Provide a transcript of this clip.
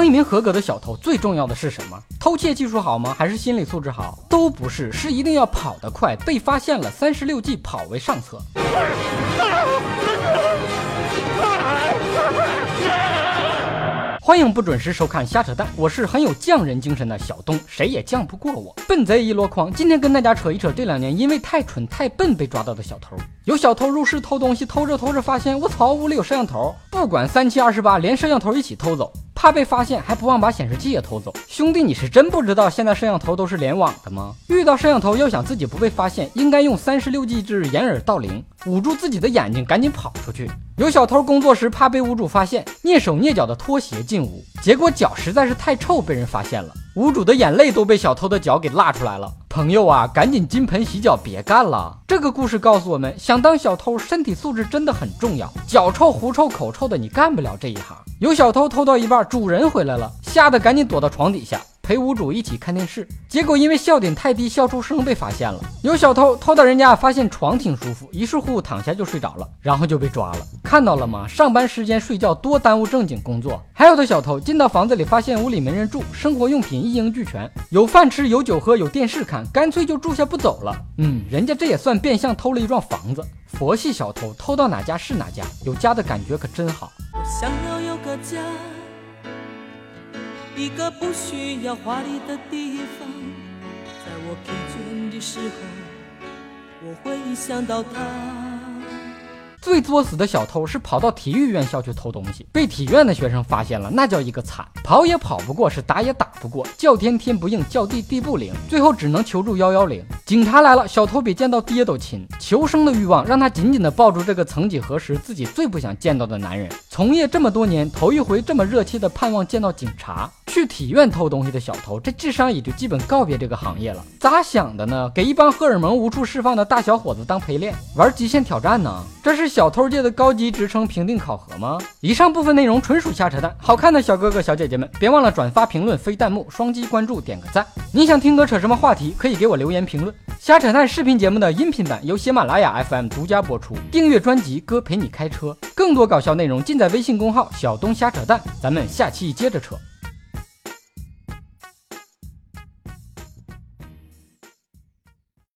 当一名合格的小偷，最重要的是什么？偷窃技术好吗？还是心理素质好？都不是，是一定要跑得快，被发现了，三十六计，跑为上策。欢迎不准时收看瞎扯淡，我是很有匠人精神的小东，谁也犟不过我。笨贼一箩筐，今天跟大家扯一扯这两年因为太蠢太笨被抓到的小偷。有小偷入室偷东西，偷着偷着发现，我操，屋里有摄像头，不管三七二十八，连摄像头一起偷走。怕被发现，还不忘把显示器也偷走。兄弟，你是真不知道现在摄像头都是联网的吗？遇到摄像头，要想自己不被发现，应该用三十六计之掩耳盗铃，捂住自己的眼睛，赶紧跑出去。有小偷工作时怕被屋主发现，蹑手蹑脚的脱鞋进屋，结果脚实在是太臭，被人发现了。屋主的眼泪都被小偷的脚给辣出来了。朋友啊，赶紧金盆洗脚，别干了。这个故事告诉我们，想当小偷，身体素质真的很重要。脚臭、狐臭、口臭的，你干不了这一行。有小偷偷到一半，主人回来了，吓得赶紧躲到床底下。陪屋主一起看电视，结果因为笑点太低，笑出声被发现了。有小偷偷到人家，发现床挺舒服，于是乎躺下就睡着了，然后就被抓了。看到了吗？上班时间睡觉多耽误正经工作。还有的小偷进到房子里，发现屋里没人住，生活用品一应俱全，有饭吃，有酒喝，有电视看，干脆就住下不走了。嗯，人家这也算变相偷了一幢房子。佛系小偷偷到哪家是哪家，有家的感觉可真好。我想要有个家。一个不需要华丽的地方，在我疲倦的时候，我会想到他。最作死的小偷是跑到体育院校去偷东西，被体院的学生发现了，那叫一个惨，跑也跑不过，是打也打不过，叫天天不应，叫地地不灵，最后只能求助幺幺零。警察来了，小偷比见到爹都亲，求生的欲望让他紧紧地抱住这个曾几何时自己最不想见到的男人。从业这么多年，头一回这么热切地盼望见到警察。去体院偷东西的小偷，这智商也就基本告别这个行业了。咋想的呢？给一帮荷尔蒙无处释放的大小伙子当陪练，玩极限挑战呢？这是小偷界的高级职称评定考核吗？以上部分内容纯属瞎扯淡。好看的小哥哥小姐姐们，别忘了转发、评论、飞弹幕、双击关注、点个赞。你想听哥扯什么话题，可以给我留言评论。瞎扯淡视频节目的音频版由喜马拉雅 FM 独家播出。订阅专辑，哥陪你开车。更多搞笑内容尽在微信公号小东瞎扯淡。咱们下期接着扯。